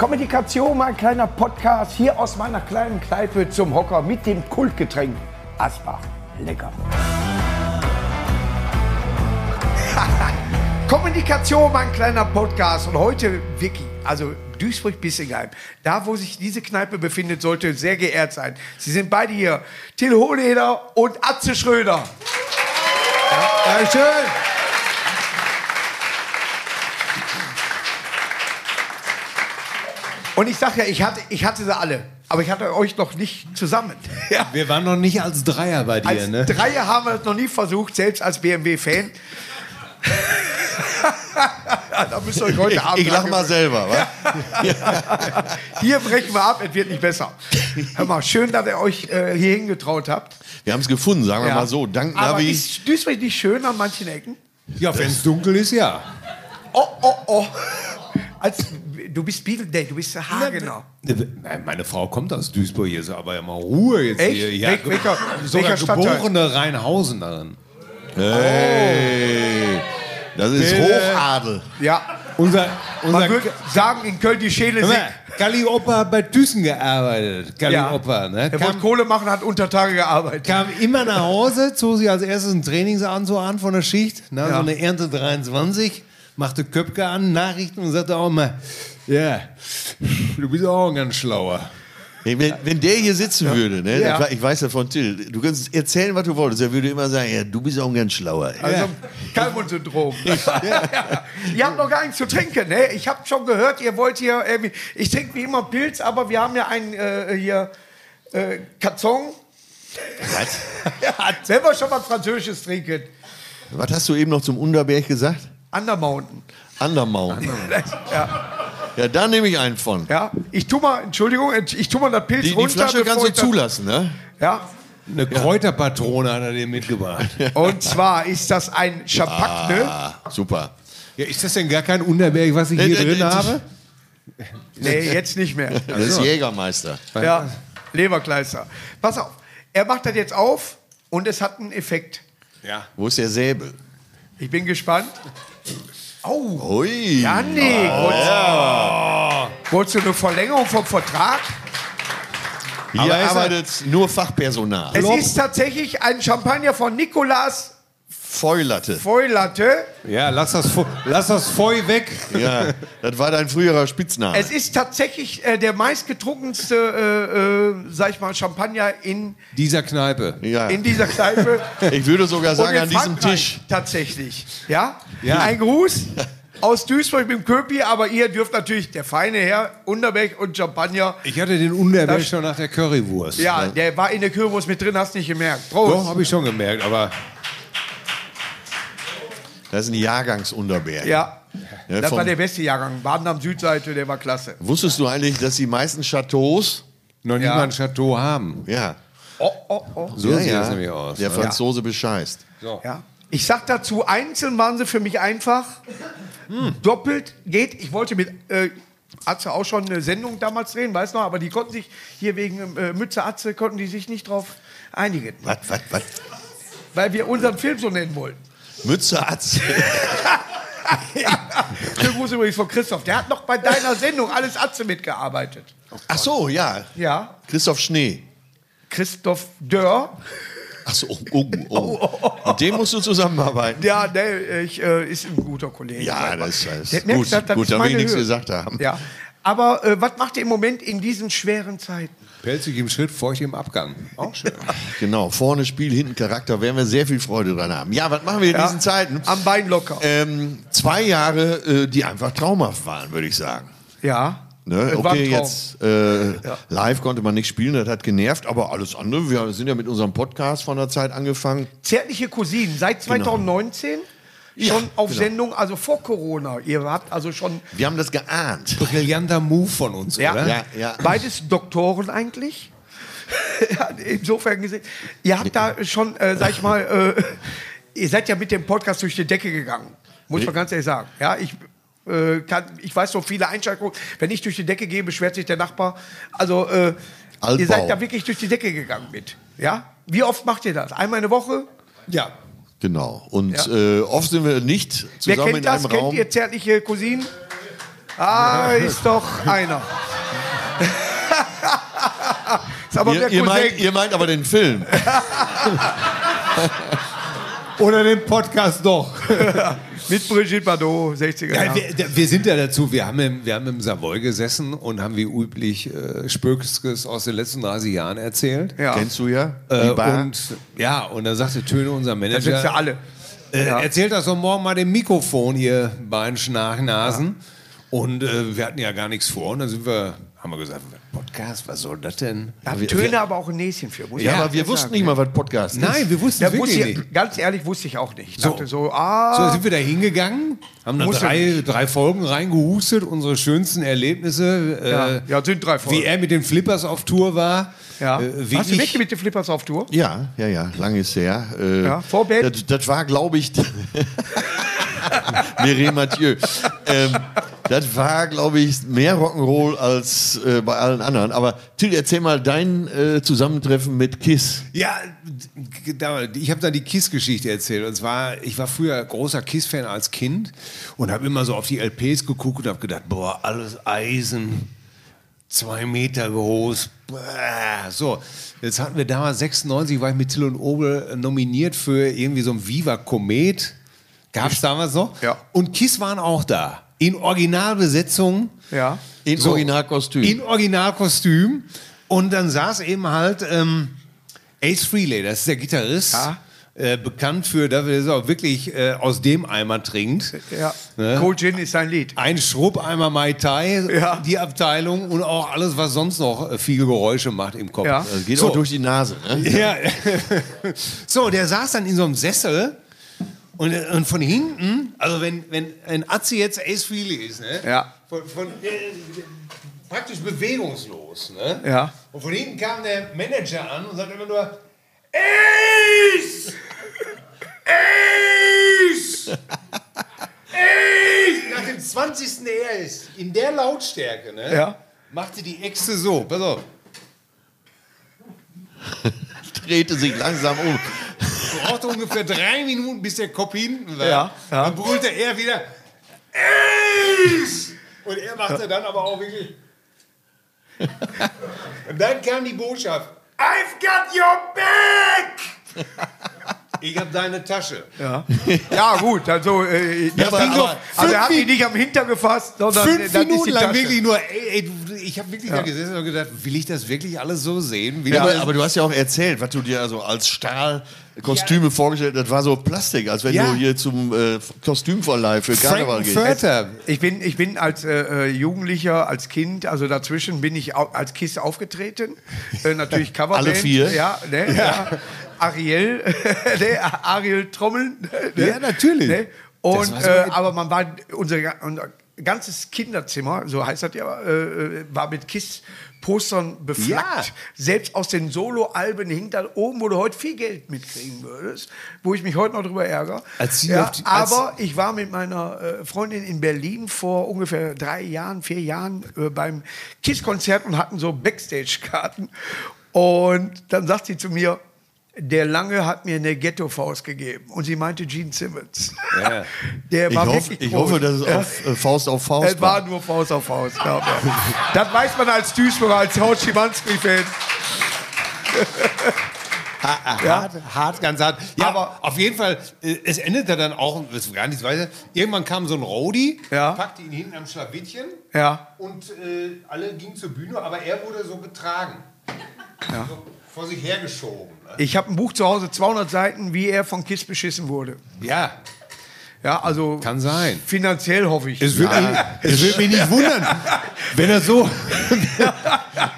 Kommunikation, mein kleiner Podcast hier aus meiner kleinen Kneipe zum Hocker mit dem Kultgetränk Asbach. Lecker. Kommunikation, mein kleiner Podcast. Und heute Vicky, also Duisburg-Bissingheim, da wo sich diese Kneipe befindet, sollte sehr geehrt sein. Sie sind beide hier. Till Hohleder und Atze Schröder. Ja, ja, Und ich sag ja, ich hatte, ich hatte sie alle, aber ich hatte euch noch nicht zusammen. Ja. Wir waren noch nicht als Dreier bei dir, Als ne? Dreier haben wir es noch nie versucht, selbst als BMW-Fan. da müsst ihr euch heute Abend. Ich, ich lach mal selber, wa? Hier brechen wir ab, es wird nicht besser. Hör mal, schön, dass ihr euch äh, hier hingetraut habt. Wir haben es gefunden, sagen wir Ja. mal so. Dank Aber Navi. ist Duisburg nicht schön an manchen Ecken? Ja, wenn es dunkel ist, ja. Oh, oh, oh. Als, du bist Beatle, nee, du bist Hagener. Nein, Meine Frau kommt aus Duisburg, hier ist aber ja mal Ruhe jetzt Echt? hier. Ja, Wel- welcher- sogar welcher geborene Rheinhausenerin. Hey, das ist Bitte. Hochadel. Ja, Unser, unser man würde sagen, in Köln die Schäle sind. mal, Galli Opa hat bei Thyssen gearbeitet. Galli Ja. Ne? Er wollte Kohle machen, hat unter Tage gearbeitet. kam immer nach Hause, zog sich als erstes einen Trainingsanzug an von der Schicht, ne? Ja. so eine Ernte 23, machte Köpke an, Nachrichten und sagte auch mal, ja, du bist auch ein ganz schlauer. Hey, wenn, wenn der hier sitzen würde, ne, Ja. ich we- ich weiß ja von Till, du kannst erzählen, was du wolltest, er würde immer sagen, ja, du bist auch ein ganz schlauer. Also Kalmund-Syndrom. Ja. Ihr habt noch gar nichts zu trinken, ne? Ich habe schon gehört, ihr wollt hier irgendwie. Ich trinke wie immer Pilz, aber wir haben ja einen äh, hier äh, Katzon. Was? Ja, wenn wir schon was Französisches trinken. Was hast du eben noch zum Unterberg gesagt? Undermountain. Undermount. Ja, Ja, da nehme ich einen von. ja. Ich tu mal, Entschuldigung, ich tu mal das Pilz Die, die runter. Flasche kannst du zulassen, ne? Ja. Eine Kräuterpatrone hat er dir mitgebracht. Und zwar ist das ein Champagne. Ah, super. Ja, ist das denn gar kein Unterberg, was ich hier Äh, äh, drin äh, habe? Nee, jetzt nicht mehr. Das ist Jägermeister. Ja, Leberkleister. Pass auf, er macht das jetzt auf und es hat einen Effekt. Ja. Wo ist der Säbel? Ich bin gespannt. Oh, Ui. Janik, wolltest, wolltest du eine Verlängerung vom Vertrag? Hier Aber ist er- arbeitet nur Fachpersonal. Es ist tatsächlich ein Champagner von Nicolas Fäulatte. Feulatte. Ja, lass das, Feu- lass das Feu weg. Ja, das war dein früherer Spitzname. Es ist tatsächlich äh, der meistgetrunkenste, äh, äh, sag ich mal, Champagner in, Dieser Kneipe. ja. in dieser Kneipe. Ich würde sogar sagen, an diesem Frankreich Tisch. Tatsächlich. Ja? Ja. Ein Gruß aus Duisburg mit dem Köpi, aber ihr dürft natürlich, der feine Herr, Unterberg und Champagner. Ich hatte den Unterberg schon nach der Currywurst. Ja, der war in der Kürbis mit drin, hast nicht gemerkt. Prost. Doch, habe ich schon gemerkt, aber Das ist ein Jahrgangsunterberg. Ja. Ja, Das war der beste Jahrgang. Baden am Südseite, der war klasse. Wusstest du eigentlich, dass die meisten Chateaus, noch Ja. mal ein Chateau haben. ja, Oh, oh, oh. So ja, sieht ja, das nämlich aus. der ne? Franzose bescheißt. Ja. Ich sag dazu, einzeln waren sie für mich einfach. Doppelt geht. Ich wollte mit äh, Atze auch schon eine Sendung damals drehen, weiß noch, aber die konnten sich hier wegen äh, Mütze Atze konnten die sich nicht drauf einigen, Was, was, was? weil wir unseren Film so nennen wollten. Mütze Atze. Schönen Gruß übrigens von Christoph. Der hat noch bei deiner Sendung alles Atze mitgearbeitet. Ach so, ja. Ja. Christoph Schnee. Christoph Dörr. Ach so, oh, oh, oh. Mit dem musst du zusammenarbeiten. Ja, der ich, äh, ist ein guter Kollege. Ja, das, ist merkt, gut. dass das Gut, da will ich nichts gesagt haben. Ja. Aber äh, was macht ihr im Moment in diesen schweren Zeiten? Pelzig im Schritt, feucht im Abgang. Auch schön. Genau, vorne Spiel, hinten Charakter, werden wir sehr viel Freude dran haben. Ja, was machen wir in Ja, diesen Zeiten? Am Bein locker. Ähm, zwei Jahre, äh, die einfach traumhaft waren, würde ich sagen. ja. Ne? Okay, jetzt äh, live konnte man nicht spielen, das hat genervt, aber alles andere, wir sind ja mit unserem Podcast von der Zeit angefangen. Zärtliche Cousinen, seit 2019 Ja, schon auf genau. Sendung, also vor Corona. Ihr habt also schon Wir haben das geahnt. Brillanter Move von uns, Ja. oder? Ja, ja. beides Doktoren eigentlich. Ja, Insofern gesehen. Ihr habt da schon, äh, sag ich mal, äh, ihr seid ja mit dem Podcast durch die Decke gegangen. Muss man ganz ehrlich sagen. Ja, ich, äh, kann, ich weiß noch viele Einschaltungen. Wenn ich durch die Decke gehe, beschwert sich der Nachbar. Also, äh, ihr seid da wirklich durch die Decke gegangen mit. Ja? Wie oft macht ihr das? Einmal in der Woche? Ja. Genau. Und Ja. äh, oft sind wir nicht Wer zusammen kennt in das? einem Kennt Raum. ihr zärtliche Cousinen? Ah, ist doch einer. ist aber Ihr, der ihr, meint, ihr meint aber den Film. Oder den Podcast doch. Mit Brigitte Bardot, 60er Ja, Jahre. wir, wir sind ja dazu, wir haben im, wir haben im Savoy gesessen und haben wie üblich äh, Spökskes aus den letzten 30 Jahren erzählt. Ja. Kennst du ja? Äh, und ja, und dann sagte Töne, unser Da Manager, sind ja alle. Äh, Ja. Erzählt das doch morgen mal dem Mikrofon, ihr beiden Schnarchnasen. Und äh, wir hatten ja gar nichts vor. Und dann sind wir, haben wir gesagt, Podcast, was soll das denn? Da haben wir- Töne wir- aber auch ein Näschen für. Muss Ja, aber wir sagen, wussten nicht ne? mal, was Podcast ist. Nein, wir wussten Ja, es wirklich ich, nicht. ganz ehrlich, wusste ich auch nicht. Ich So. so, ah, So sind wir da hingegangen, haben dann drei, drei Folgen reingehustet, unsere schönsten Erlebnisse. Äh, Ja, ja, sind drei Folgen. Wie er mit den Flippers auf Tour war. ja. Äh, wie Warst du ich- weg mit den Flippers auf Tour? Ja, ja, ja, lange ist her. Äh, Ja, Vorband? Das, das war, glaube ich, Mireille Mathieu. Ähm, das war, glaube ich, mehr Rock'n'Roll als äh, bei allen anderen. Aber Till, erzähl mal dein äh, Zusammentreffen mit Kiss. Ja, da- ich habe da die Kiss-Geschichte erzählt. Und zwar, ich war früher großer Kiss-Fan als Kind und habe immer so auf die LPs geguckt und habe gedacht, boah, alles Eisen, zwei Meter groß. So, jetzt hatten wir damals 96, war ich mit Till und Obel nominiert für irgendwie so ein Viva Komet. Gab es damals noch? Ja. Und Kiss waren auch da. In Originalbesetzung. Ja. In Originalkostüm. In Originalkostüm. Und dann saß eben halt ähm, Ace Frehley, das ist der Gitarrist. Ja. Äh, bekannt für, dass er auch wirklich äh, aus dem Eimer trinkt. Ja. Ne? Cold Gin ist sein Lied. Ein Schrubbeimer Mai Tai, Ja. die Abteilung und auch alles, was sonst noch äh, viele Geräusche macht im Kopf. Ja. Das geht So. auch durch die Nase. Ne? Ja. so, der saß dann in so einem Sessel und, und von hinten, also wenn, wenn ein Atzi jetzt Ace Frehley ist, ne? Ja. Von, von, äh, praktisch bewegungslos, ne? Ja. Und von hinten kam der Manager an und sagte immer nur, Ace! Ace! Ace! Nach dem 20. er ist, in der Lautstärke, ne? Ja. Machte die Äxte so, pass auf. Drehte sich langsam um. Brauchte ungefähr drei Minuten, bis der Kopf hinten war. Ja, ja. Dann brüllte er wieder Ace! Und er machte dann aber auch wirklich. Und dann kam die Botschaft: I've got your back! Ich hab deine Tasche. Ja, ja gut, also, äh, das aber- aber also er hat fünf ihn nicht am Hinter gefasst, sondern Fünf dann ist Minuten die lang Tasche. wirklich nur, ey, ey du, ich habe wirklich da gesessen und gedacht, will ich das wirklich alles so sehen? Ja, aber, aber du hast ja auch erzählt, was du dir also als Stahlkostüme vorgestellt hast. Das war so Plastik, als wenn Ja. du hier zum äh, Kostümverleih für Karneval gehst. Ich bin, ich bin als äh, äh, Jugendlicher, als Kind, also dazwischen bin ich au als Kiss aufgetreten. Äh, natürlich Coverband. Alle vier? Ja, ne, ja. Ariel, ne, Ariel Trommeln. Ne, Ja, natürlich. Ne? Und, äh, aber man war, unser, unser ganzes Kinderzimmer, so heißt das ja, äh, war mit Kiss-Postern beflaggt. Ja. Selbst aus den Solo-Alben hing da oben, wo du heute viel Geld mitkriegen würdest, wo ich mich heute noch drüber ärgere. Ja, die- aber ich war mit meiner äh, Freundin in Berlin vor ungefähr drei Jahren, vier Jahren äh, beim KISS-Konzert und hatten so Backstage-Karten. Und dann sagt sie zu mir, der Lange hat mir eine Ghetto-Faust gegeben. Und sie meinte Gene Simmons. Ja. Der Ich, war hoff, wirklich ich groß. hoffe, dass es Ja. auf äh, Faust auf Faust Es war nur Faust auf Faust, glaub mir. Das weiß man als Duisburger, als Haut Schimanski-Fan. Hart, hart, ganz hart. Ja, Aber- aber auf jeden Fall, äh, es endete dann auch, das gar nichts weiter. Irgendwann kam so ein Roadie, Ja. packte ihn hinten am Schlawittchen Ja. und äh, alle gingen zur Bühne, aber er wurde so getragen. So vor sich hergeschoben. Ne? Ich habe ein Buch zu Hause, 200 Seiten, wie er von KISS beschissen wurde. Ja, Ja, also kann sein. finanziell hoffe ich. Es würde mich, mich nicht wundern, wenn er so.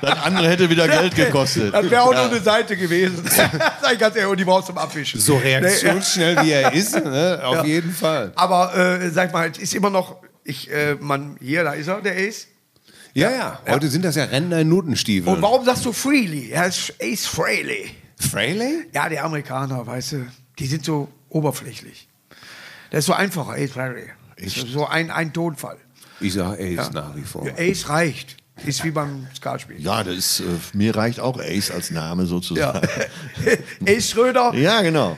Das andere hätte wieder Geld gekostet. Das wäre auch nur eine Seite gewesen. Sag ich ganz ehrlich, und die brauchst du zum Abwischen. So ja. reaktionsschnell wie er ist, ne? auf Ja. jeden Fall. Aber äh, sag mal, es ist immer noch, ich, äh, man, hier, da ist er, der Ace. Ja, ja, heute sind das ja Rentner in Notenstiefeln. Und warum sagst du Freely? Er ist Ace Frehley. Frehley? Ja, die Amerikaner, weißt du, die sind so oberflächlich. Das ist so einfacher, Ace Frehley. So ein, ein Tonfall. Ich sage Ace nach wie vor. Ace reicht. Ist wie beim Skatspiel. Ja, das ist, äh, mir reicht auch Ace als Name Ja. sozusagen. Ace Schröder, Ja, genau.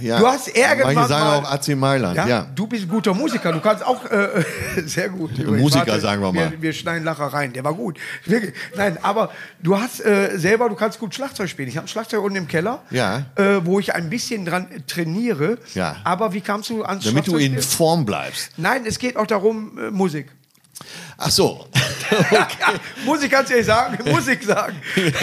Ja. Du hast irgendwann Manche sagen mal- auch AC Mailand, Ja, ja. du bist ein guter Musiker. Du kannst auch äh, sehr gut. Musiker, sagen wir mal. Wir, wir schneiden Lacher rein. Der war gut. Wirklich. Nein, aber du hast äh, selber, du kannst gut Schlagzeug spielen. Ich habe ein Schlagzeug unten im Keller, Ja. äh, wo ich ein bisschen dran trainiere. Ja. Aber wie kamst du ans Damit du in Form bleibst. Nein, es geht auch darum, äh, Musik. Ach so. Musik kannst du ja sagen, Musik sagen.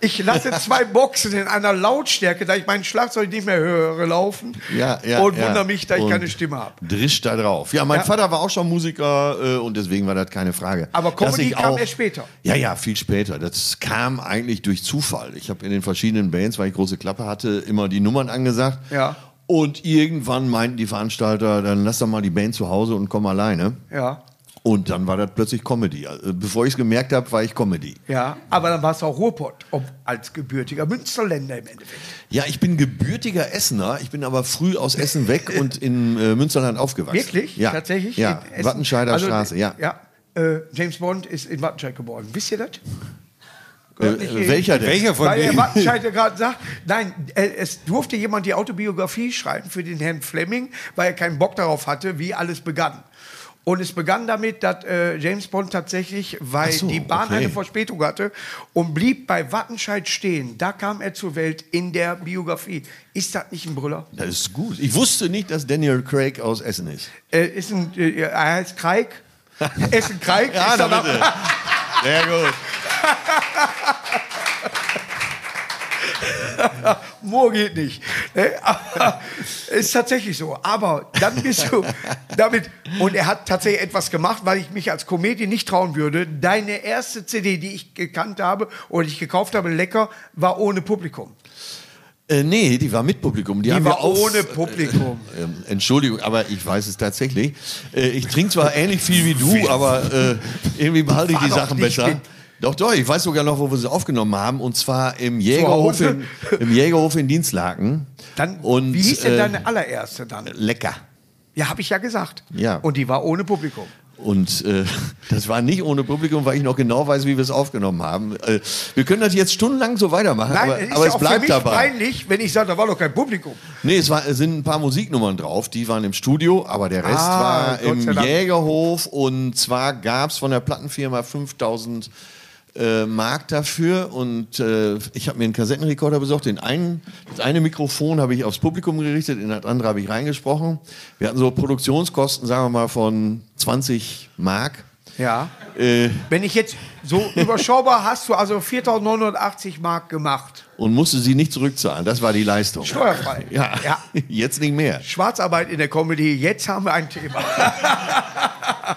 Ich lasse zwei Boxen in einer Lautstärke, da ich mein Schlagzeug nicht mehr höre, laufen Ja, ja, und ja. wundere mich, dass ich Und keine Stimme habe. Drischt da drauf. Ja, mein Ja. Vater war auch schon Musiker äh, und deswegen war das keine Frage. Aber Comedy ich kam auch- erst später. Ja, ja, viel später. Das kam eigentlich durch Zufall. Ich habe in den verschiedenen Bands, weil ich große Klappe hatte, immer die Nummern angesagt. Ja. Und irgendwann meinten die Veranstalter, dann lass doch mal die Band zu Hause und komm alleine. Ja, Und dann war das plötzlich Comedy. Also, bevor ich es gemerkt habe, war ich Comedy. ja, aber dann warst du auch Ruhrpott, ob, als gebürtiger Münsterländer im Endeffekt. Ja, ich bin gebürtiger Essener. Ich bin aber früh aus Essen weg und in äh, Münsterland aufgewachsen. Wirklich? Ja. Tatsächlich? Ja? Wattenscheider Also, Straße, ja. ja äh, James Bond ist in Wattenscheid geboren. Wisst ihr das? Äh, in- welcher denn? Welcher von Weil der denen? Wattenscheid ja gerade sagt, nein, äh, es durfte jemand die Autobiografie schreiben für den Herrn Fleming, weil er keinen Bock darauf hatte, wie alles begann. Und es begann damit, dass äh, James Bond tatsächlich, weil so, die Bahn okay. eine Verspätung hatte und blieb bei Wattenscheid stehen. Da kam er zur Welt in der Biografie. Ist das nicht ein Brüller? Das ist gut. Ich wusste nicht, dass Daniel Craig aus Essen ist. Äh, ist ein, äh, er heißt Kreik. Essen Kreik. Ja, ist bitte. Sehr gut. Moor geht nicht. Ne? Aber ist tatsächlich so. Aber dann bist du damit. Und er hat tatsächlich etwas gemacht, weil ich mich als Comedian nicht trauen würde. Deine erste CD, die ich gekannt habe oder die ich gekauft habe, lecker, war ohne Publikum. Äh, nee, die war mit Publikum. Die, haben war auf, ohne Publikum. Äh, ähm, Entschuldigung, aber ich weiß es tatsächlich. Äh, ich trinke zwar ähnlich viel wie du, aber äh, irgendwie behalte ich die Sachen besser. Doch, doch, ich weiß sogar noch, wo wir sie aufgenommen haben. Und zwar im Jägerhof, in, im Jägerhof in Dienstlaken. Dann, und, wie hieß denn äh, deine allererste dann? Lecker. Ja, habe ich ja gesagt. Ja. Und die war ohne Publikum. Und äh, das war nicht ohne Publikum, weil ich noch genau weiß, wie wir es aufgenommen haben. Äh, wir können das jetzt stundenlang so weitermachen, Nein, aber, es ist aber ja es auch für bleibt mich dabei. peinlich, wenn ich sage, da war doch kein Publikum. Nee, es, war, sind ein paar Musiknummern drauf, die waren im Studio, aber der Rest Ah, war im. Jägerhof und zwar gab es von der Plattenfirma 5000 äh, Mark dafür und äh, ich habe mir einen Kassettenrekorder besorgt. Den einen, das eine Mikrofon habe ich aufs Publikum gerichtet, in das andere habe ich reingesprochen. Wir hatten so Produktionskosten, sagen wir mal, von 20 Mark. Ja. Äh, Wenn ich jetzt so überschaubar hast du also 4.980 Mark gemacht. und musste sie nicht zurückzahlen. Das war die Leistung. Steuerfrei. Ja, Ja. jetzt nicht mehr. Schwarzarbeit in der Comedy, jetzt haben wir ein Thema.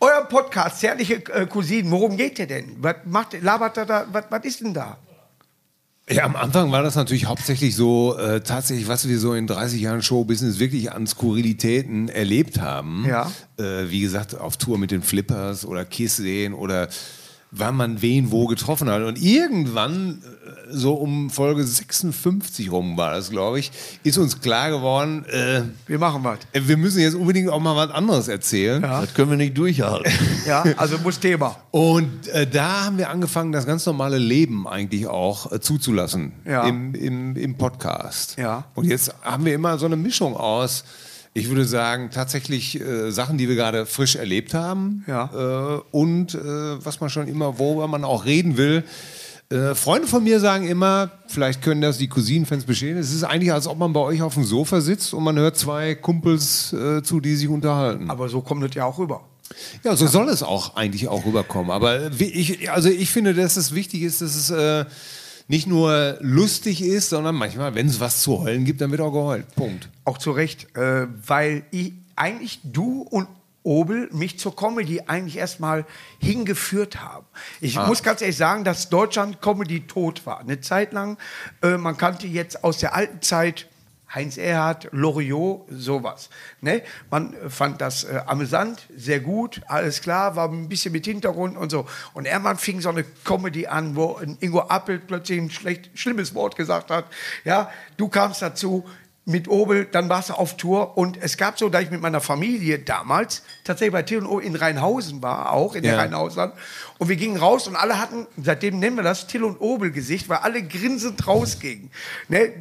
Euer Podcast, Zärtliche äh, Cousinen, worum geht der denn? Was macht, labert er da, was, was ist denn da? Ja, am Anfang war das natürlich hauptsächlich so, äh, tatsächlich, was wir so in 30 Jahren Showbusiness wirklich an Skurrilitäten erlebt haben. Ja. Äh, wie gesagt, auf Tour mit den Flippers oder Kiss sehen oder wann man wen wo getroffen hat. Und irgendwann, äh, so um Folge 56 rum war das, glaube ich, ist uns klar geworden, äh, Wir machen was. wir müssen jetzt unbedingt auch mal was anderes erzählen. Das können wir nicht durchhalten. Ja, also muss Thema. Und äh, da haben wir angefangen, das ganz normale Leben eigentlich auch äh, zuzulassen Ja. im, im, im Podcast. Ja. Und jetzt haben wir immer so eine Mischung aus, ich würde sagen, tatsächlich äh, Sachen, die wir gerade frisch erlebt haben Ja. äh, und äh, was man schon immer, worüber man auch reden will. Äh, Freunde von mir sagen immer, vielleicht können das die Cousinenfans bestätigen, es ist eigentlich, als ob man bei euch auf dem Sofa sitzt und man hört zwei Kumpels äh, zu, die sich unterhalten. Aber so kommt es ja auch rüber. Ja, so soll es auch eigentlich auch rüberkommen. Aber wie- ich, also ich finde, dass es wichtig ist, dass es äh, nicht nur lustig ist, sondern manchmal, wenn es was zu heulen gibt, dann wird auch geheult. Punkt. Auch zu Recht, äh, weil ich, eigentlich du und Obel mich zur Comedy eigentlich erstmal hingeführt haben. Ich muss ganz ehrlich sagen, dass Deutschland Comedy tot war. Eine Zeit lang, äh, man kannte jetzt aus der alten Zeit Heinz Erhardt, Loriot, sowas. Ne? Man fand das äh, amüsant, sehr gut, alles klar, war ein bisschen mit Hintergrund und so. Und irgendwann fing so eine Comedy an, wo Ingo Appelt plötzlich ein schlecht, schlimmes Wort gesagt hat. Ja, du kamst dazu, mit Obel, dann warst du auf Tour und es gab so, da ich mit meiner Familie damals tatsächlich bei Till und Obel in Rheinhausen war, auch in der Ja. Rheinhausland und wir gingen raus und alle hatten, seitdem nennen wir das Till und Obel Gesicht, weil alle grinsend rausgingen. Ne?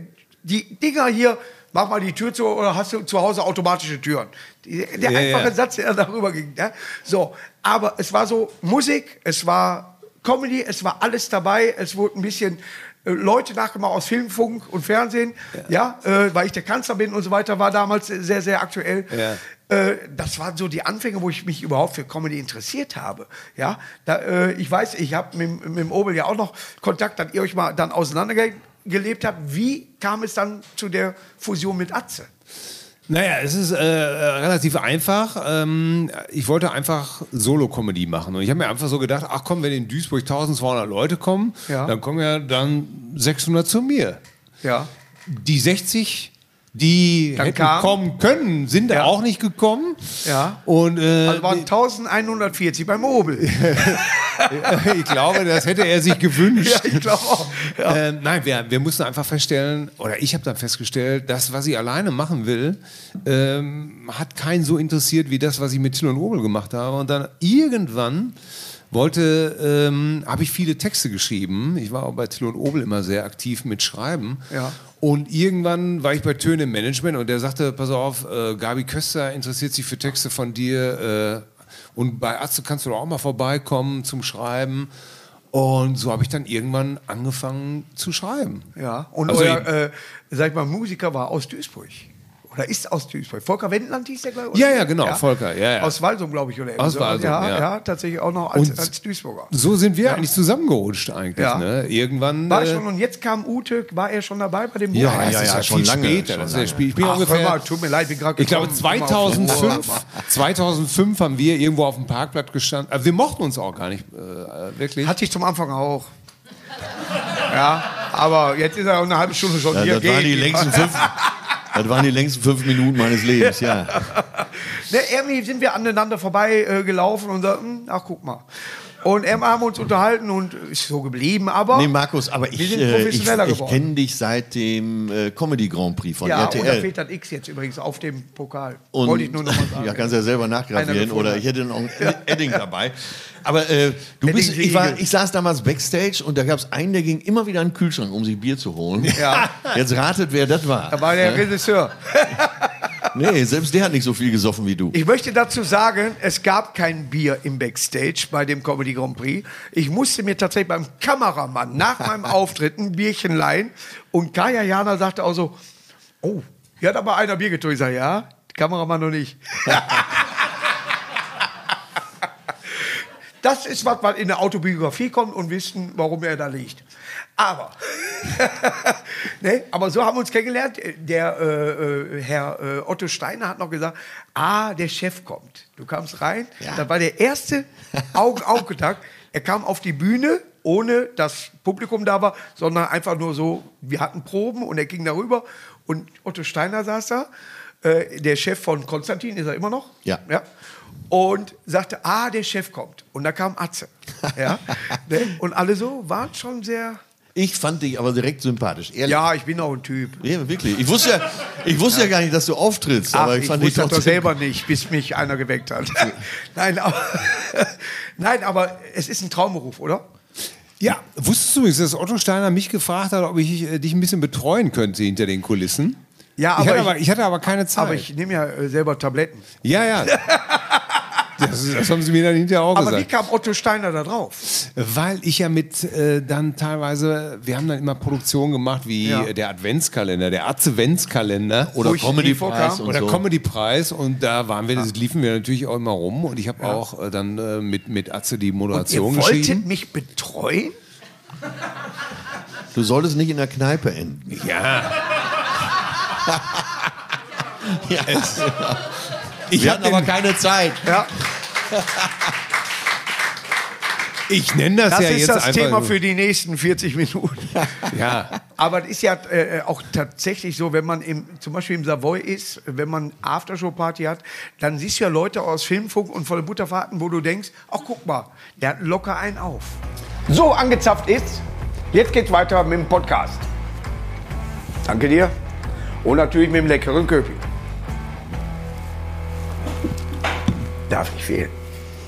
Die Dinger hier, mach mal die Tür zu oder hast du zu Hause automatische Türen. Der Ja, einfache ja. Satz, der darüber ging. Ja? So, aber es war so Musik, es war Comedy, es war alles dabei, es wurde ein bisschen äh, Leute nachgemacht aus Film, Funk und Fernsehen, ja, äh, weil ich der Kanzler bin und so weiter, war damals sehr, sehr aktuell. Ja. Äh, das waren so die Anfänge, wo ich mich überhaupt für Comedy interessiert habe. Ja, da, äh, ich weiß, ich habe mit, mit dem Obel ja auch noch Kontakt, dass ihr euch mal dann auseinandergelebt habt. Wie kam es dann zu der Fusion mit Atze? Naja, es ist äh, relativ einfach. Ähm, ich wollte einfach Solo-Comedy machen. Und ich habe mir einfach so gedacht, ach komm, wenn in Duisburg 1200 Leute kommen, Ja. dann kommen ja dann 600 zu mir. Ja. Die 60, die Dann hätten kam- kommen können, sind Ja. da auch nicht gekommen. Ja. Und äh, Also waren 1140 beim Obel. ich glaube, das hätte er sich gewünscht. Ja, ich glaube auch. Ja. Äh, nein, wir, wir mussten einfach feststellen, oder ich habe dann festgestellt, das, was ich alleine machen will, ähm, hat keinen so interessiert wie das, was ich mit Till und Obel gemacht habe. Und dann irgendwann wollte, ähm, habe ich viele Texte geschrieben. Ich war auch bei Till und Obel immer sehr aktiv mit Schreiben. Ja. Und irgendwann war ich bei Töne im Management und der sagte, pass auf, äh, Gabi Köster interessiert sich für Texte von dir äh, und bei Atze kannst du doch auch mal vorbeikommen zum Schreiben. Und so habe ich dann irgendwann angefangen zu schreiben. Ja, und Also euer, äh, sag ich mal, Musiker war aus Duisburg. Oder ist aus Duisburg. Volker Wendland hieß der, glaube ich. Ja, ja, genau, Volker, ja, ja. Aus Walsum, glaube ich, oder Aus so. Walsum, ja, ja. ja. tatsächlich auch noch als, Und- als Duisburger. So sind wir eigentlich zusammengerutscht eigentlich. Ja. Ne? Irgendwann. War äh, schon, und jetzt kam Ute, war er schon dabei bei dem Buch? ja, ja, ja, ja, schon viel lange, später. schon Das ist ja Spiel. Ich bin Ach, ungefähr. mal, tut mir leid, bin gerade Ich glaube, gekommen. Immer auf den 2005, Ohr. 2005 haben wir irgendwo auf dem Parkplatz gestanden. Also wir mochten uns auch gar nicht äh, wirklich. Hatte ich zum Anfang auch. Ja, aber jetzt ist er auch eine halbe Stunde schon Ja, hier. das, waren die längsten fünf, das waren die längsten fünf Minuten meines Lebens, ja. Ne, irgendwie sind wir aneinander vorbei äh, gelaufen und sagten, ach guck mal. Und ähm, haben uns unterhalten und ist so geblieben, aber Nee, Markus, aber ich, äh, ich, ich kenne dich seit dem äh, Comedy Grand Prix von ja, und da RTL. fehlt das X jetzt übrigens auf dem Pokal. Und, Wollte ich nur noch mal sagen. ja, kannst ja selber nachgravieren oder ich hätte noch ein Edding dabei. Aber äh, du bist, ich, war, ich saß damals Backstage und da gab es einen, der ging immer wieder an den Kühlschrank, um sich Bier zu holen. Ja. Jetzt ratet, wer das war. Da war der Regisseur. Nee, selbst der hat nicht so viel gesoffen wie du. Ich möchte dazu sagen, es gab kein Bier im Backstage bei dem Comedy Grand Prix. Ich musste mir tatsächlich beim Kameramann nach meinem Auftritt ein Bierchen leihen. Und Kaya Jana sagte auch so, oh, hier hat aber einer Bier getrunken. Ich sage, ja, Kameramann noch nicht. Das ist was, was in der Autobiografie kommt und wissen, warum er da liegt. Aber, ne, aber so haben wir uns kennengelernt. Der äh, äh, Herr äh, Otto Steiner hat noch gesagt, ah, der Chef kommt. Du kamst rein, da war der erste Augen-Augenkontakt. Er kam auf die Bühne, ohne dass Publikum da war, sondern einfach nur so, wir hatten Proben und er ging darüber und Otto Steiner saß da, äh, der Chef von Konstantin, ist er immer noch? Ja. ja und sagte, ah, der Chef kommt. Und da kam Atze. Ja? ne? Und alle so waren schon sehr. Ich fand dich aber direkt sympathisch. Ehrlich. Ja, ich bin auch ein Typ. Ja, wirklich. Ich wusste ja, ich wusste ja. gar nicht, dass du auftrittst, Ach, aber ich, ich fand dich wusste das doch trotzdem. selber nicht, bis mich einer geweckt hat. Nein, aber, nein, aber es ist ein Traumberuf, oder? Ja, wusstest du, übrigens, dass Otto Steiner mich gefragt hat, ob ich äh, dich ein bisschen betreuen könnte hinter den Kulissen? Ja, ich, aber hatte ich- aber, ich hatte aber keine Zeit. Aber ich nehme ja äh, selber Tabletten. ja, ja. Das, das haben sie mir dann hinterher auch Aber wie gesagt. kam Otto Steiner da drauf? Weil ich ja mit äh, dann teilweise, wir haben dann immer Produktionen gemacht wie Ja. äh, der Adventskalender, der Adventskalender Oder Comedy-Preis und oder so. Comedy-Preis und da waren wir, das liefen wir natürlich auch immer rum und ich habe auch äh, dann äh, mit, mit Atze die Ihr Moderation wolltet geschrieben. mich betreuen? Du solltest nicht in der Kneipe enden. Ja. Ja. Ich hatten aber keine Zeit. Ja, Ich nenne das, das ja ist jetzt das einfach Thema nur- für die nächsten 40 Minuten. Ja. Aber es ist ja äh, auch tatsächlich so, wenn man im, zum Beispiel im Savoy ist, wenn man Aftershow-Party hat, dann siehst du ja Leute aus Filmfunk und von den Butterfahrten, wo du denkst, ach guck mal, der hat locker einen auf. So angezapft ist, jetzt geht's weiter mit dem Podcast. Danke dir. Und natürlich mit dem leckeren Köpi. Darf nicht fehlen.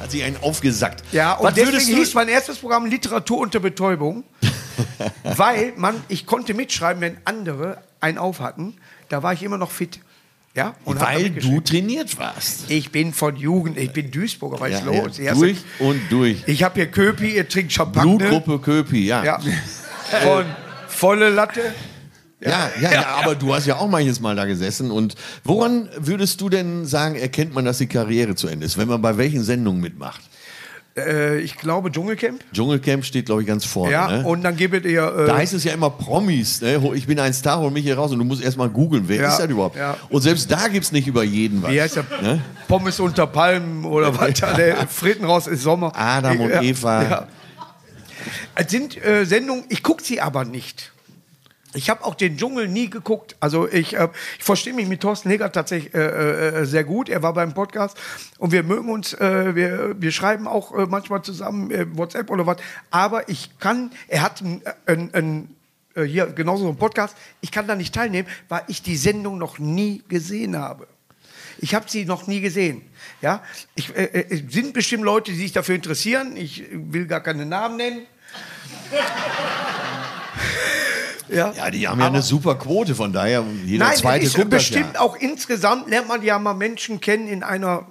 Hat sich einen aufgesackt. Ja, und Was deswegen hieß mein erstes Programm Literatur unter Betäubung. Weil man, ich konnte mitschreiben, wenn andere einen auf hatten, da war ich immer noch fit. Ja? Weil du trainiert warst. Ich bin von Jugend, ich bin Duisburger, was ist Ja, los? ja, durch und durch. Ich habe hier Köpi, ihr trinkt Champagner. Blutgruppe Köpi, ja. Ja. Und volle Latte. Ja, ja, ja, aber du hast ja auch manches Mal da gesessen. Und woran würdest du denn sagen, erkennt man, dass die Karriere zu Ende ist, wenn man bei welchen Sendungen mitmacht? Äh, ich glaube Dschungelcamp. Dschungelcamp steht, glaube ich, ganz vorne. Ja, ne? und dann gibt ihr. Äh, Da heißt es ja immer Promis. Ne? Ich bin ein Star, hol mich hier raus. Und du musst erst mal googeln, wer Ja, ist das überhaupt? ja. Und selbst da gibt es nicht über jeden was. wie heißt der? Ne? Pommes unter Palmen oder was? der Fritten raus ist Sommer. Adam und Ja, Eva. Ja. Es sind äh, Sendungen, ich gucke sie aber nicht. Ich habe auch den Dschungel nie geguckt. Also ich, äh, ich verstehe mich mit Thorsten Legert tatsächlich äh, äh, sehr gut. Er war beim Podcast und wir mögen uns, äh, wir, wir schreiben auch äh, manchmal zusammen äh, WhatsApp oder was. Aber ich kann, er hat ein, ein, ein hier genauso so einen Podcast. Ich kann da nicht teilnehmen, weil ich die Sendung noch nie gesehen habe. Ich habe sie noch nie gesehen. Ja, ich, es sind bestimmt Leute, die sich dafür interessieren. Ich will gar keine Namen nennen. ja. Ja, die haben ja eine super Quote, von daher jeder Nein, zweite ist guckt das bestimmt ja. auch insgesamt lernt man ja mal Menschen kennen in einer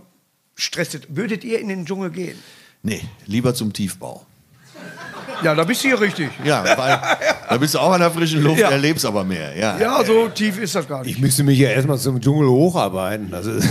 Stress. Würdet ihr in den Dschungel gehen? Nee, lieber zum Tiefbau. Ja, da bist du hier richtig. Ja, weil da bist du auch an der frischen Luft, Ja. erlebst aber mehr. Ja. Ja, so tief ist das gar nicht. Ich müsste mich ja erstmal zum Dschungel hocharbeiten. Also,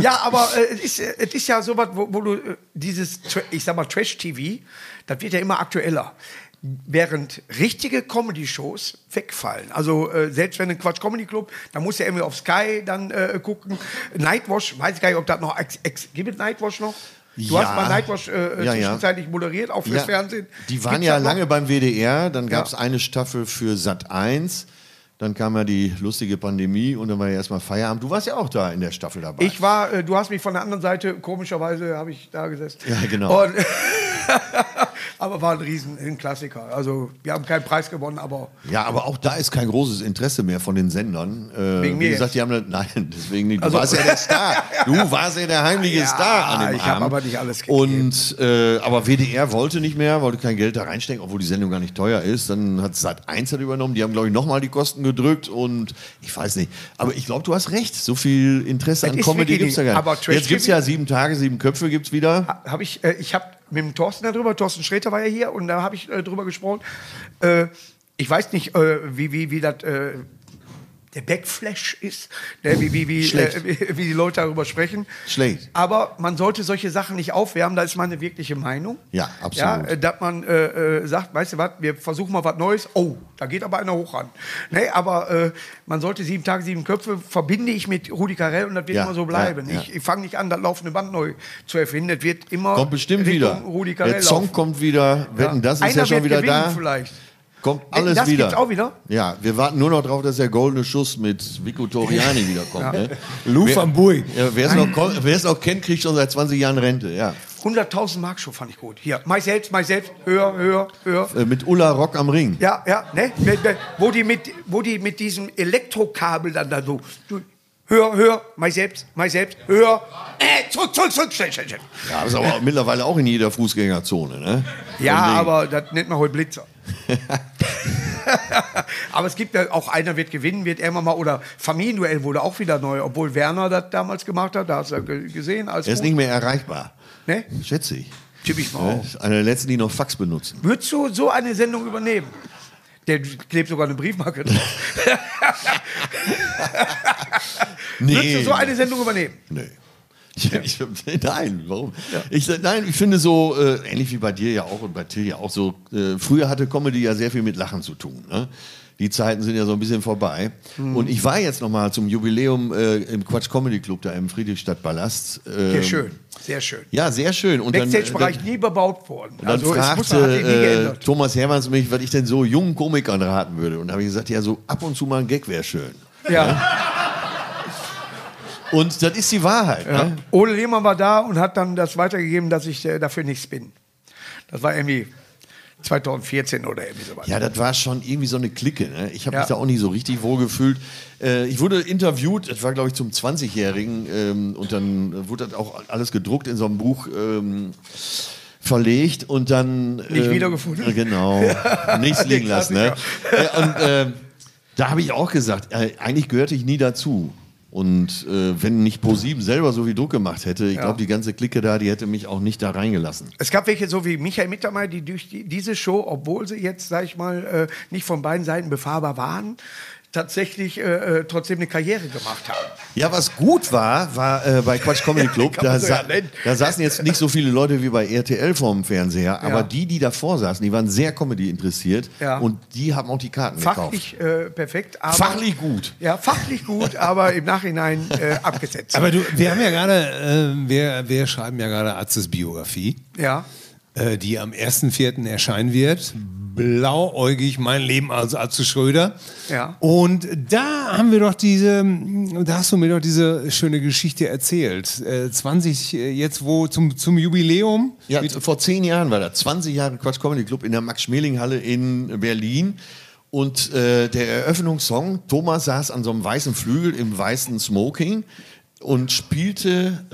Ja, aber äh, es, ist, äh, es ist ja sowas, wo, wo du äh, dieses, ich sag mal, Trash-TV, das wird ja immer aktueller. Während richtige Comedy-Shows wegfallen. Also äh, selbst wenn ein Quatsch Comedy Club, da muss ja irgendwie auf Sky dann äh, gucken. Nightwash, weiß ich gar nicht, ob das noch ex, ex, gibt es Nightwash noch? Du Ja. hast mal Nightwash äh, Ja, ja. zwischenzeitlich moderiert, auch fürs Ja, Fernsehen. Die waren ja lange beim WDR, dann gab es Ja. eine Staffel für Sat 1, dann kam ja die lustige Pandemie und dann war ja erstmal Feierabend. Du warst ja auch da in der Staffel dabei. Ich war, äh, du hast mich von der anderen Seite, komischerweise habe ich da gesessen. Ja, genau. Und, aber war ein riesen ein Klassiker. Also wir haben keinen Preis gewonnen, aber ja, aber auch da ist kein großes Interesse mehr von den Sendern. Äh, Wegen wie mir gesagt, die haben nein, deswegen nicht. Du Also- warst ja der Star. Du warst ja der heimliche Ja, Star an dem ich hab Abend. aber nicht alles gegeben. Und äh, aber WDR wollte nicht mehr, wollte kein Geld da reinstecken, obwohl die Sendung gar nicht teuer ist. Dann hat Sat 1 hat übernommen. Die haben glaube ich nochmal die Kosten gedrückt und ich weiß nicht. Aber ich glaube, du hast recht. So viel Interesse Es an Comedy gibt es ja gar nicht. Aber Trash Jetzt gibt es ja sieben Tage, sieben Köpfe gibt's wieder. habe ich, äh, ich habe mit dem Thorsten darüber, Thorsten Sträter war ja hier und da habe ich äh, drüber gesprochen. Äh, ich weiß nicht, äh, wie, wie, wie das äh, der Backflash ist, ne, wie, wie, wie, äh, wie, wie die Leute darüber sprechen. Schlecht. Aber man sollte solche Sachen nicht aufwärmen, das ist meine wirkliche Meinung. Ja, absolut. Ja, äh, dass man äh, äh, sagt, weißt du was, wir versuchen mal was Neues. Oh, da geht aber einer hoch an. Nee, aber äh, man sollte sieben Tage, sieben Köpfe, verbinde ich mit Rudi Carell und das wird Ja, immer so bleiben. ja. Ich, ich fange nicht an, das laufende Band neu zu erfinden. Das wird immer Kommt bestimmt Richtung wieder. Rudi Carell Der Song laufen. kommt wieder. Wetten, das ist Einer ja schon wieder da. vielleicht. Kommt alles das wieder. gibt's auch wieder? Ja, wir warten nur noch drauf, dass der goldene Schuss mit Vico Toriani wiederkommt. Ne? Lou van. Ja, wer es noch, noch kennt, kriegt schon seit 20 Jahren Rente. Ja. 100.000 Mark schon fand ich gut. Hier, ich selbst, ich selbst. Höher, höher, höher. Äh, Mit Ulla Rock am Ring. Ja, ja, ne? Wo, die mit, wo die mit diesem Elektrokabel dann da so. Höher, höher, mach ich selbst, mach ich selbst, höher. Äh, zurück, zurück, zurück, schnell, schnell, schnell. Ja, ist aber mittlerweile auch in jeder Fußgängerzone. Ne? Ja, aber das nennt man heute Blitzer. aber es gibt ja auch einer wird gewinnen, wird irgendwann mal, oder Familienduell wurde auch wieder neu, obwohl Werner das damals gemacht hat, da hast du ja ge- gesehen. Als Er ist nicht mehr erreichbar. Ne? Schätze ich. Tipp ich mal. Ist Einer der letzten, die noch Fax benutzen. Würdest du so eine Sendung übernehmen? Der klebt sogar eine Briefmarke drauf. Würdest du so eine Sendung übernehmen? Nee. Ich, ich, nein, warum? Ich, sag- nein, ich finde so, äh, ähnlich wie bei dir ja auch und bei Till ja auch so, äh, früher hatte Comedy ja sehr viel mit Lachen zu tun. Ne? Die Zeiten sind ja so ein bisschen vorbei. Hm. Und ich war jetzt noch mal zum Jubiläum äh, im Quatsch Comedy Club da im Friedrichstadtpalast. Ähm, Sehr schön, sehr schön. Ja, sehr schön. Und dann, Backstage-Bereich dann, nie bebaut worden. dann Also, fragte äh. Thomas Hermanns mich, was ich denn so jungen Komikern raten würde. Und da habe ich gesagt, ja, so ab und zu mal ein Gag wäre schön. Ja. Und das ist die Wahrheit. Ja. Ne? Ole Lehmann war da und hat dann das weitergegeben, dass ich äh, dafür nichts bin. Das war irgendwie 2014 oder irgendwie sowas. Ja, das war schon irgendwie so eine Clique. Ne? Ich habe Ja. mich da auch nicht so richtig wohl gefühlt. Äh, ich wurde interviewt, das war glaube ich zum 20-Jährigen ähm, und dann wurde das auch alles gedruckt in so einem Buch. Ähm, verlegt und dann. Nicht wiedergefunden? Genau. Nichts liegen lassen. Ne? Ja, und äh, da habe ich auch gesagt, äh, eigentlich gehörte ich nie dazu. Und äh, wenn nicht Pro7 selber so viel Druck gemacht hätte, ich Ja. glaube, die ganze Clique da, die hätte mich auch nicht da reingelassen. Es gab welche, so wie Michael Mittermeier, die durch die, diese Show, obwohl sie jetzt, sag ich mal, äh, nicht von beiden Seiten befahrbar waren, tatsächlich äh, äh, trotzdem eine Karriere gemacht haben. Ja, was gut war, war äh, bei Quatsch Comedy Club, da, so sa da saßen jetzt nicht so viele Leute wie bei RTL vorm Fernseher, aber Ja. die, die davor saßen, die waren sehr Comedy interessiert Ja. und die haben auch die Karten gekauft. Fachlich äh, perfekt, aber. Fachlich gut. Ja, fachlich gut, aber im Nachhinein äh, abgesetzt. Aber du, wir haben ja gerade, äh, wir, wir schreiben ja gerade Arztes Biografie, ja. Äh, die am 1.4. erscheinen wird. Blauäugig, mein Leben als Atze Schröder. Ja. Und da haben wir doch diese, da hast du mir doch diese schöne Geschichte erzählt. Äh, 20, äh, jetzt wo zum, zum Jubiläum. Ja, vor zehn Jahren war das. 20 Jahre Quatsch Comedy Club in der Max-Schmeling-Halle in Berlin. Und äh, der Eröffnungssong, Thomas saß an so einem weißen Flügel im weißen Smoking und spielte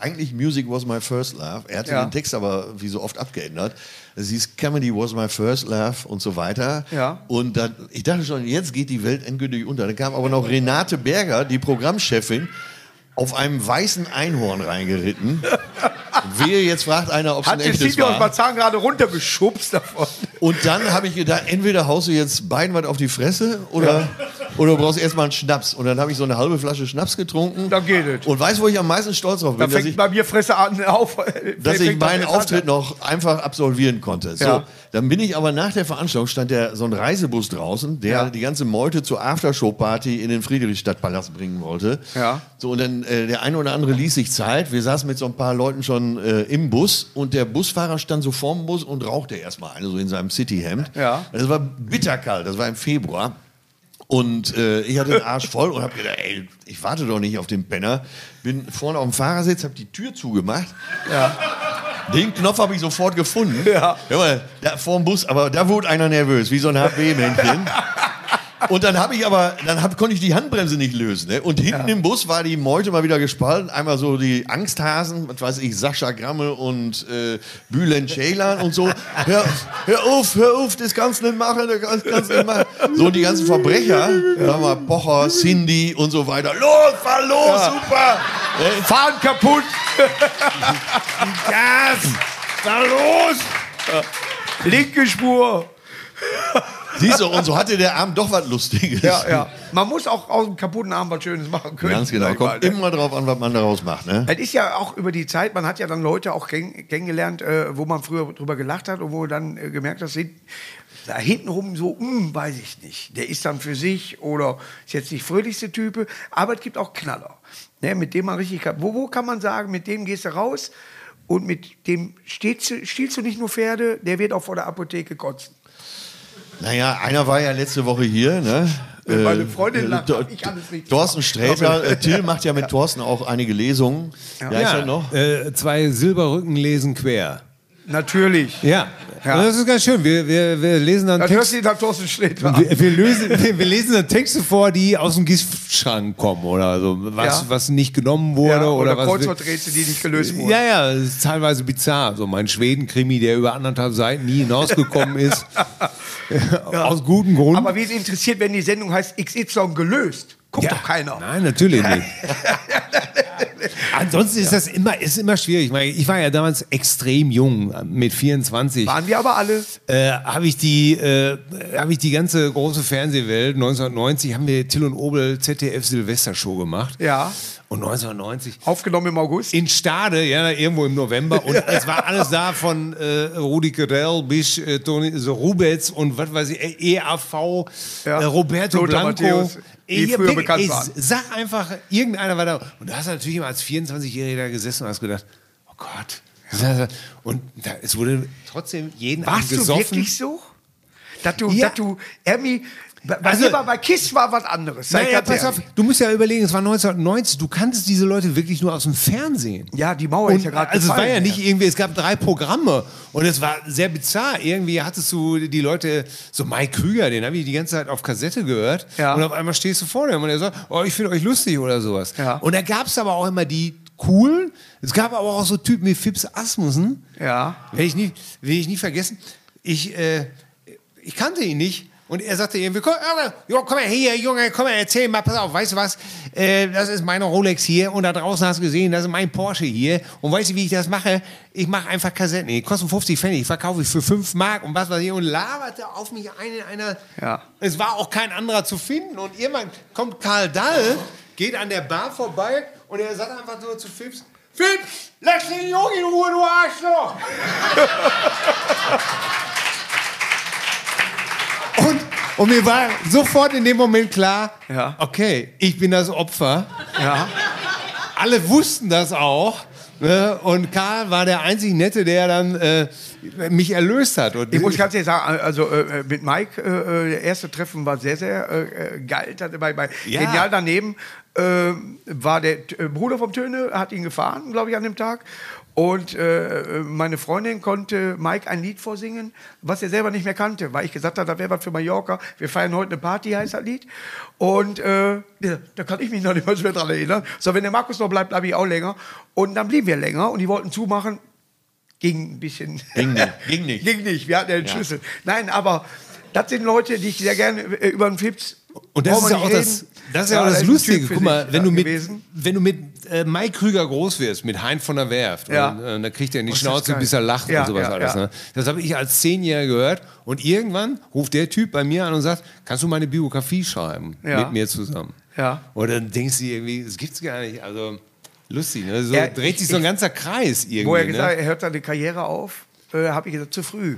äh, eigentlich Music Was My First Love. Er hatte Ja. den Text aber wie so oft abgeändert. Es hieß Comedy Was My First Love und so weiter. Ja. Und dann, ich dachte schon, jetzt geht die Welt endgültig unter. Dann kam aber noch Renate Berger, die Programmchefin, auf einem weißen Einhorn reingeritten. Wehe, jetzt fragt einer, ob es ein Hat echtes aus war. Marzahn gerade runtergeschubst davon. Und dann habe ich gedacht, entweder haust du jetzt beiden was auf die Fresse oder, oder du brauchst erstmal einen Schnaps. Und dann habe ich so eine halbe Flasche Schnaps getrunken. Dann geht es. Und weißt du, wo ich am meisten stolz drauf Da bin? Dass fängt ich, bei mir Fresse an auf. dass ich meinen mir an. Auftritt noch einfach absolvieren konnte. So, Ja. dann bin ich aber nach der Veranstaltung, stand der, so ein Reisebus draußen, der Ja. die ganze Meute zur Aftershow-Party in den Friedrichstadtpalast bringen wollte. Ja. So, und dann äh, der eine oder andere ließ sich Zeit. Wir saßen mit so ein paar Leuten schon äh, im Bus und der Busfahrer stand so vorm Bus und rauchte erstmal eine, so in seinem Cityhemd. Ja. Das war bitterkalt, das war im Februar. Und äh, ich hatte den Arsch voll und habe gedacht, ey, ich warte doch nicht auf den Penner. Bin vorne auf dem Fahrersitz, habe die Tür zugemacht. Den Knopf habe ich sofort gefunden. Ja. mal, da vorm Bus, aber da wurde einer nervös, wie so ein HB-Männchen. Und dann habe ich aber, dann hab, konnte ich die Handbremse nicht lösen. Ne? Und hinten im Bus war die Meute mal wieder gespalten. Einmal so die Angsthasen, was weiß ich, Sascha Gramme und äh, Bülent Ceylan und so. Hör, hör auf, hör auf, das kannst du nicht machen, das kannst, kannst du nicht machen. So und die ganzen Verbrecher, ja. mal Pocher, Cindy und so weiter. Los, fahr los, super! Ne? Fahren kaputt. Gas! Fahr los! Linke Spur. Siehst du, und so hatte der Abend doch was Lustiges. Ja, ja. Man muss auch aus dem kaputten Arm was Schönes machen können. Ganz genau. Kommt ne? immer drauf an, was man daraus macht. Ne? Es ist ja auch über die Zeit, man hat ja dann Leute auch kenn kennengelernt, äh, wo man früher drüber gelacht hat und wo dann äh, gemerkt hat, sind da hintenrum so, hm, weiß ich nicht. Der ist dann für sich oder ist jetzt nicht fröhlichste Type, aber es gibt auch Knaller, ne, mit dem man richtig kann. Wo, wo kann man sagen, mit dem gehst du raus und mit dem stehst du, stiehlst du nicht nur Pferde, der wird auch vor der Apotheke kotzen. Naja, einer war ja letzte Woche hier. Ne? Meine Äh, Freundin lacht, Tor- hab ich alles richtig Thorsten. Sträter. Äh, Till macht ja mit Thorsten auch einige Lesungen. Ja, ist er noch? Äh, zwei Silberrücken lesen quer. Natürlich. Ja. Ja. Das ist ganz schön. Wir, wir, wir lesen dann Das Texte. nach Thorsten Sträter. Wir, wir, lösen, wir, wir lesen dann Texte vor, die aus dem Giftschrank kommen oder so. Was, Ja. was nicht genommen wurde Ja, oder, oder was. Kreuzworträtsel, die nicht gelöst wurden. Ja, ja, das ist teilweise bizarr. So mein Schweden-Krimi, der über anderthalb Seiten nie hinausgekommen ist. Aus gutem Grund. Aber wie es interessiert, wenn die Sendung heißt XY gelöst? Guckt Ja. doch keiner. Nein, natürlich nicht. Ansonsten ist das immer, ist immer schwierig. Ich, meine, ich war ja damals extrem jung, mit 24. Waren wir aber alle. Äh, habe ich die äh, habe ich die ganze große Fernsehwelt 1990 haben wir Till und Obel ZDF Silvestershow gemacht Ja. Und 1990 Aufgenommen im August. in Stade, ja, irgendwo im November. Und es war alles da von äh, Rudi Carell bis äh, Toni so Rubetz und was weiß ich, äh, EAV, Ja. äh, Roberto Lothar Blanco. Matthäus, die früher wirklich, bekannt ey, waren. Sag einfach, irgendeiner war da. Und da hast du natürlich immer als 24-Jähriger da gesessen und hast gedacht, oh Gott. Und da, es wurde trotzdem jeden Abend Warst du gesoffen. wirklich so? Dass du, Ja. dass du, Ermi, bei, Also- also, bei Kiss war was anderes. Naja, pass auf, du musst ja überlegen, es war 1990, du kanntest diese Leute wirklich nur aus dem Fernsehen. Ja, die Mauer Und, ist ja gerade also es war ja nicht irgendwie, es gab drei Programme und es war sehr bizarr. Irgendwie hattest du die Leute, so Mike Krüger, den habe ich die ganze Zeit auf Kassette gehört Ja. und auf einmal stehst du vor dem und er sagt, oh, ich finde euch lustig oder sowas. Ja. Und da gab es aber auch immer die cool. Es gab aber auch so Typen wie Fips Asmussen. Ja. Werde ich nie, werde ich nie vergessen. Ich, äh, ich kannte ihn nicht. Und er sagte irgendwie, komm, jo, komm mal hier, Junge, komm mal, erzähl mal, pass auf, weißt du was? Äh, das ist meine Rolex hier und da draußen hast du gesehen, das ist mein Porsche hier. Und weißt du, wie ich das mache? Ich mache einfach Kassetten. Die kosten 50 Pfennig, verkaufe ich für 5 Mark und was weiß ich. Und laberte auf mich ein in einer. Ja. Es war auch kein anderer zu finden. Und irgendwann kommt Karl Dall, geht an der Bar vorbei und er sagt einfach nur zu Fips, Fips, lass den Jungen in Ruhe, du Arschloch! Und, mir war sofort in dem Moment klar, Ja. okay, ich bin das Opfer. Ja. Alle wussten das auch. Ne? Und Karl war der einzig Nette, der dann äh, mich erlöst hat. Und Ich muss ganz ehrlich sagen, also äh, mit Mike, äh, der erste Treffen war sehr, sehr äh, geil. Hatte bei, bei Ja. Genial daneben äh, war der äh, Bruder vom Töne, hat ihn gefahren, glaube ich, an dem Tag. Und äh, meine Freundin konnte Mike ein Lied vorsingen, was er selber nicht mehr kannte, weil ich gesagt habe, da wäre was für Mallorca. Wir feiern heute eine Party, heißt das Lied. Und äh, ja, da kann ich mich noch nicht mal so mehr dran erinnern. So, wenn der Markus noch bleibt, bleibe ich auch länger. Und dann blieben wir länger und die wollten zumachen. Ging ein bisschen. Ging nicht, ging nicht. Ging nicht, wir hatten ja den Schlüssel. Nein, aber das sind Leute, die ich sehr gerne äh, über den Fips. Und das ist ja auch das. Das, ist ja auch das Lustige. Guck mal, wenn, du mit, wenn du mit äh, Mike Krüger groß wirst, mit Hein von der Werft, Ja. und, äh, dann kriegt er in die Oh, das Schnauze, bis er lacht Ja, und sowas ja, alles. Ne? Das habe ich als Zehnjähriger gehört. Und irgendwann ruft der Typ bei mir an und sagt, kannst du meine Biografie schreiben mit mir zusammen? Ja. Und dann denkst du irgendwie, das gibt's gar nicht. Also lustig, ne? So Ja, dreht sich ich- so ein ganzer Kreis irgendwie. Wo er ne? gesagt hat, er hört seine Karriere auf, äh, habe ich gesagt, zu früh.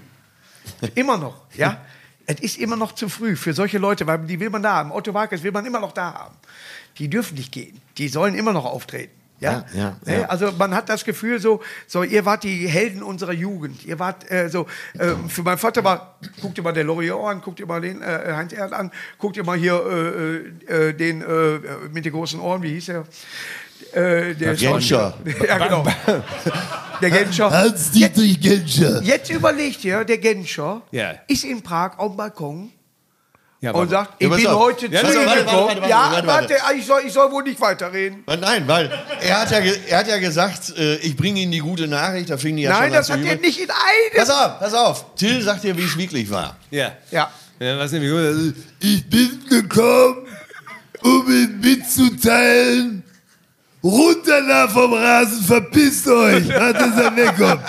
immer noch, ja. Es ist immer noch zu früh für solche Leute, weil die will man da haben. Otto Walkes will man immer noch da haben. Die dürfen nicht gehen. Die sollen immer noch auftreten. Ja, Ja, ja, Ne? ja. Also man hat das Gefühl so, so ihr wart die Helden unserer Jugend. Ihr wart äh, so, äh, für meinen Vater war, guckt ihr mal der Loriot an, guckt ihr mal den äh, Heinz Erd an, guckt ihr mal hier äh, äh, den äh, mit den großen Ohren, wie hieß er? Äh, der Genscher. ja, genau. Der Genscher. Hans-Dietrich Genscher. Jetzt überlegt ihr, der Genscher Ja. ist in Prag auf dem Balkon Ja, und sagt, ich Ja, bin auf. heute Ja, zu Ihnen warte, gekommen. warte, warte, Ja, warte, warte, warte. ich, soll, ich soll wohl nicht weiterreden. Nein, weil er hat ja, er hat ja gesagt, äh, ich bringe Ihnen die gute Nachricht, da fing die ja Nein, schon das hat er nicht in einem. Pass auf, pass auf. Till sagt dir, wie es wirklich war. ja. Ja. ja. Was nämlich gut Ich bin gekommen, um Ihnen mitzuteilen, runter da vom Rasen, verpisst euch, hat es er wegkommt.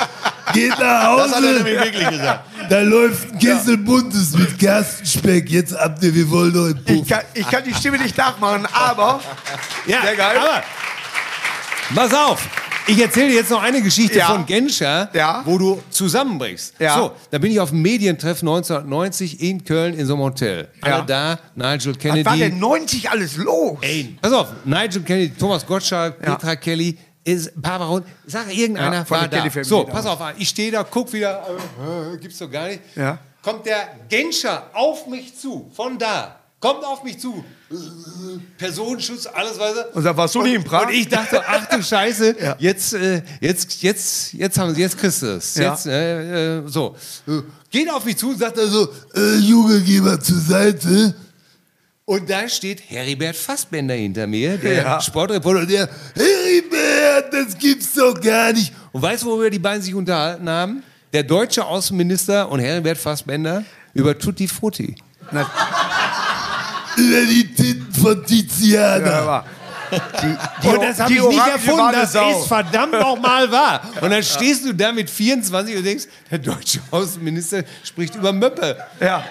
Geht nach Hause. Das hat er nämlich wirklich gesagt. Da läuft ein Kessel Buntes mit Gerstenspeck. Jetzt habt ihr, wir wollen euch Ich kann, ich kann die Stimme nicht nachmachen, aber Ja, Sehr geil. Aber, pass auf. Ich erzähle dir jetzt noch eine Geschichte Ja. von Genscher, Ja. wo du zusammenbrichst. Ja. So, da bin ich auf dem Medientreffen 1990 in Köln in so einem Hotel. Alle da, Nigel was Kennedy. war denn 90 alles los? Ey, pass auf, Nigel Kennedy, Thomas Gottschalk. Petra Kelly, ist Barbara Rund. Sag irgendeiner war da. So, pass auf, ich stehe da, guck wieder, äh, gibt's doch gar nicht. Kommt der Genscher auf mich zu, von da. Kommt auf mich zu. Personenschutz, alles weiter. Und da warst du nie in Prag? Und ich dachte, ach du Scheiße, Ja. jetzt, äh, jetzt, jetzt, jetzt haben sie, jetzt kriegst du es. Ja. Jetzt, äh, äh, so. Geht auf mich zu und sagt also, Äh, Junge, geh mal zur Seite. und da steht Heribert Fassbender hinter mir, der Ja. Sportreporter, der Heribert, das gibt's doch gar nicht. Und weißt du, worüber die beiden sich unterhalten haben? Der deutsche Außenminister und Heribert Fassbender über Tutti Frutti. Über die Titten von Tiziana. Ja, die, die, Und das habe ich nicht erfunden, das Sau. ist verdammt nochmal wahr. Und dann stehst du da mit 24 und denkst, der deutsche Außenminister spricht über Möppe. Ja.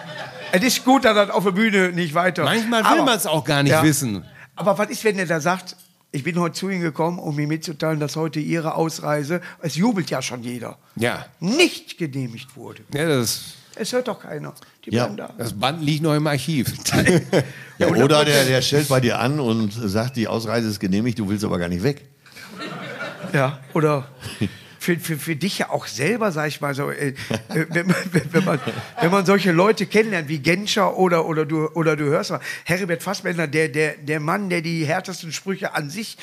Es ist gut, dass das auf der Bühne nicht weiter. Manchmal will man es auch gar nicht Ja. wissen. Aber was ist, wenn er da sagt, ich bin heute zu Ihnen gekommen, um Ihnen mitzuteilen, dass heute Ihre Ausreise, es jubelt ja schon jeder, Ja. nicht genehmigt wurde. ja das, Es hört doch keiner. Die Ja. bleiben da. das Band liegt noch im Archiv. Ja, oder der, der stellt bei dir an und sagt, die Ausreise ist genehmigt, du willst aber gar nicht weg. Ja, oder für, für, für dich ja auch selber, sag ich mal so, äh, äh, wenn, man, wenn, man, wenn man solche Leute kennenlernt wie Genscher oder, oder, du, oder du hörst mal, Heribert Fassbender, der, der, der Mann, der die härtesten Sprüche an sich.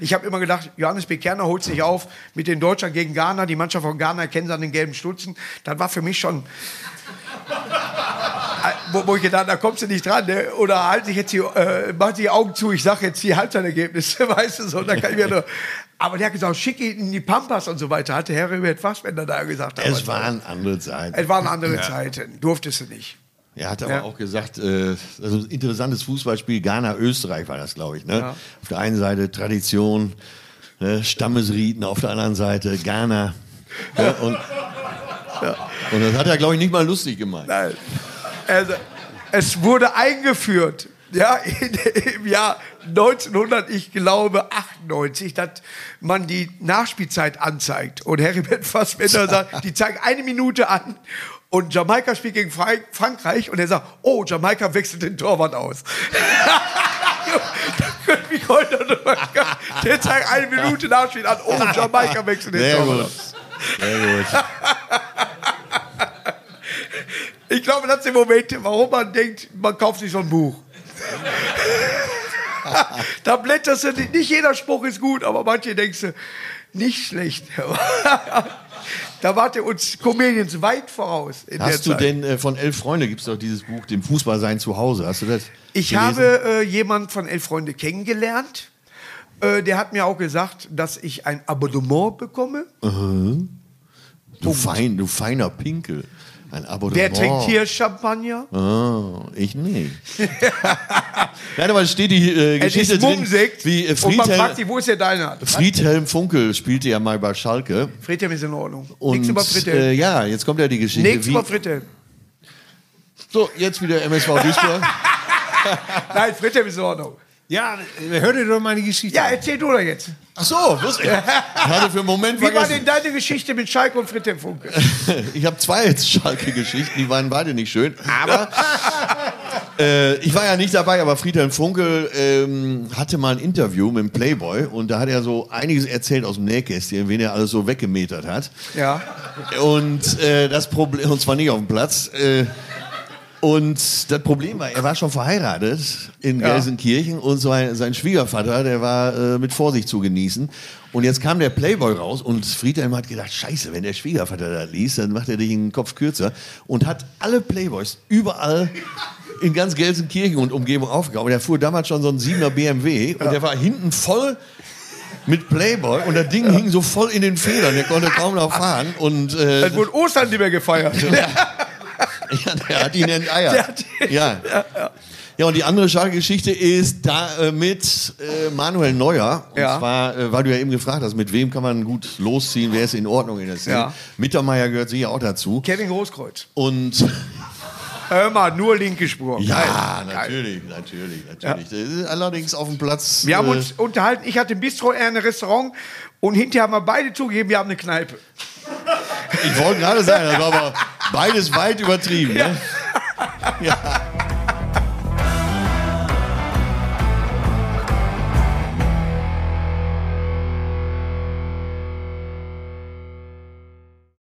Ich habe immer gedacht, Johannes B. Kerner holt sich auf mit den Deutschland gegen Ghana, die Mannschaft von Ghana kennen sie an den gelben Stutzen. Das war für mich schon. Wo, wo ich gedacht, da kommst du nicht dran, ne? oder halt sich jetzt die, äh, mach die Augen zu, ich sag jetzt die Halbzeitergebnisse, weißt du so, da kann ich mir nur, Aber der hat gesagt, schick ihn in die Pampas und so weiter, hatte Herbert Fassbender da gesagt. Es damals. waren andere Zeiten. es waren andere Zeiten, durftest du nicht. Er hat aber Ja. auch gesagt, äh, also ein interessantes Fußballspiel, Ghana-Österreich war das, glaube ich. Ne? Ja. Auf der einen Seite Tradition, ne? Stammesriten, auf der anderen Seite Ghana. Ja, und, und das hat er, glaube ich, nicht mal lustig gemeint. Nein. Also, es wurde eingeführt, ja, in, im Jahr 1900, ich glaube 98, dass man die Nachspielzeit anzeigt. Und Heribert Fassbender sagt, die zeigen eine Minute an und Jamaika spielt gegen Fra- Frankreich und er sagt, oh, Jamaika wechselt den Torwart aus. Da können wir heute drüber- Der zeigt eine Minute Nachspiel an, oh, Jamaika wechselt den Torwart aus. Sehr gut. Ich glaube, das sind Momente, warum man denkt, man kauft sich so ein Buch. da blätterst du, nicht nicht jeder Spruch ist gut, aber manche denkst du, nicht schlecht. da wart ihr uns Comedians weit voraus. Hast du denn äh, von Elf Freunde, gibt es doch dieses Buch, dem Fußball sein zu Hause. Hast du das? Ich gelesen? habe äh, jemanden von Elf Freunde kennengelernt. Äh, der hat mir auch gesagt, dass ich ein Abonnement bekomme. Du, fein, du feiner Pinkel. Ein Abonnement. Wer trinkt hier Champagner? Oh, ich nicht. Nein, aber es steht die äh, Es Geschichte drin, wie äh, und man fragt Friedhelm, sich, wo ist der deine? Friedhelm Funkel spielte ja mal bei Schalke. Friedhelm ist in Ordnung. Und Nichts über Friedhelm. äh, ja, jetzt kommt ja die Geschichte. Nichts über Friedhelm. so, jetzt wieder MSV Duisburg. Nein, Friedhelm ist in Ordnung. Ja, hör dir doch meine Geschichte Ja, an. erzähl du doch jetzt. Ach so, wusste ich. Ich hatte für einen Moment Wie war vergessen. denn deine Geschichte mit Schalke und Friedhelm Funke? Ich habe zwei Schalke-Geschichten, die waren beide nicht schön. Aber äh, ich war ja nicht dabei, aber Friedhelm Funkel ähm, hatte mal ein Interview mit dem Playboy und da hat er so einiges erzählt aus dem Nähkästchen, wen er alles so weggemetert hat. Ja. Und äh, das Problem, und zwar nicht auf dem Platz. Äh, und das Problem war, er war schon verheiratet in Ja. Gelsenkirchen und sein, sein Schwiegervater, der war äh, mit Vorsicht zu genießen. Und jetzt kam der Playboy raus und Friedhelm hat gedacht, scheiße, wenn der Schwiegervater das liest, dann macht er dich den Kopf kürzer. Und hat alle Playboys überall in ganz Gelsenkirchen und Umgebung aufgehauen. Und er fuhr damals schon so ein 7er BMW und der war hinten voll mit Playboy und das Ding hing so voll in den Federn, der konnte kaum noch fahren. Und äh, Dann wurde Ostern mehr gefeiert. ja, der hat ihn enteiert. Der hat ihn- ja. Ja, und die andere Schalke-Geschichte ist da äh, mit äh, Manuel Neuer. Und Ja. zwar, äh, weil du ja eben gefragt hast, mit wem kann man gut losziehen, wer ist in Ordnung in der Szene. Ja. Mittermeier gehört sicher auch dazu. Kevin Großkreuz. Und Hör mal, nur linke Spur. ja, Geil. natürlich, natürlich, natürlich. Das ist allerdings auf dem Platz. Wir haben äh, uns unterhalten, ich hatte ein Bistro, er ein Restaurant und hinterher haben wir beide zugegeben, wir haben eine Kneipe. ich wollte gerade sagen, das war aber beides weit übertrieben. Ne? Ja.